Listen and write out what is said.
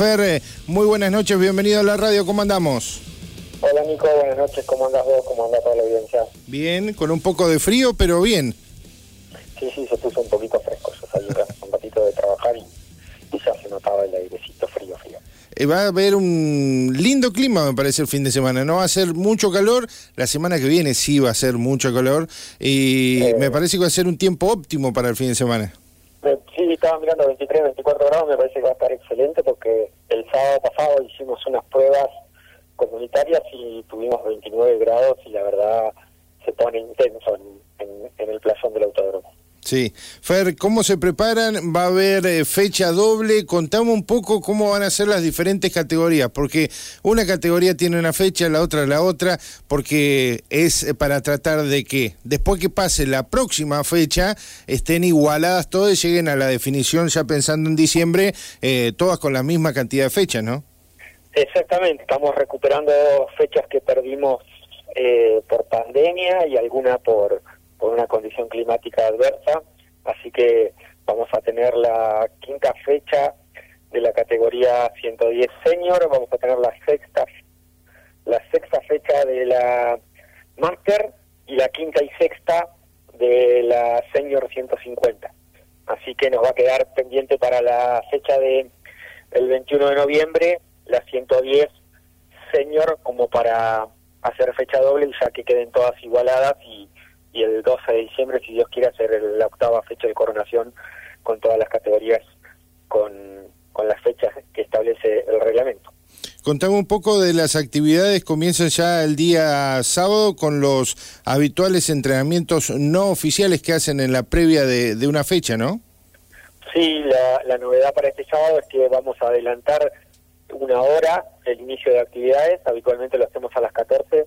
Fer, eh, muy buenas noches, bienvenido a la radio, ¿cómo andamos? Hola Nico, buenas noches, ¿cómo andas vos? ¿Cómo anda toda la audiencia? Bien, con un poco de frío, pero bien. Sí, sí, se puso un poquito fresco, yo salí un ratito de trabajar y, ya se notaba el airecito frío, frío. Eh, va a haber un lindo clima, me parece, el fin de semana. No va a ser mucho calor, la semana que viene sí va a ser mucho calor y Eh. me parece que va a ser un tiempo óptimo para el fin de semana. Sí, estaba mirando 23, 24 grados, me parece que va a estar excelente porque el sábado pasado hicimos unas pruebas comunitarias y tuvimos 29 grados y la verdad se pone intenso en, en- en el plazón del autódromo. Sí. Fer, ¿cómo se preparan? ¿Va a haber eh, fecha doble? Contame un poco cómo van a ser las diferentes categorías, porque una categoría tiene una fecha, la otra la otra, porque es eh, para tratar de que después que pase la próxima fecha estén igualadas todas y lleguen a la definición ya pensando en diciembre, eh, todas con la misma cantidad de fechas, ¿no? Exactamente, estamos recuperando fechas que perdimos eh, por pandemia y alguna por, por una condición climática adversa, así que vamos a tener la quinta fecha de la categoría 110 senior, vamos a tener la sexta la sexta fecha de la master y la quinta y sexta de la senior 150. Así que nos va a quedar pendiente para la fecha de el 21 de noviembre la 110 senior como para hacer fecha doble ya que queden todas igualadas y, y el 12 de diciembre si Dios quiere hacer la octava fecha de coronación con todas las categorías con, con las fechas que establece el reglamento. Contame un poco de las actividades, comienzan ya el día sábado con los habituales entrenamientos no oficiales que hacen en la previa de, de una fecha, ¿no? Sí, la, la novedad para este sábado es que vamos a adelantar una hora el inicio de actividades. Habitualmente lo hacemos a las 14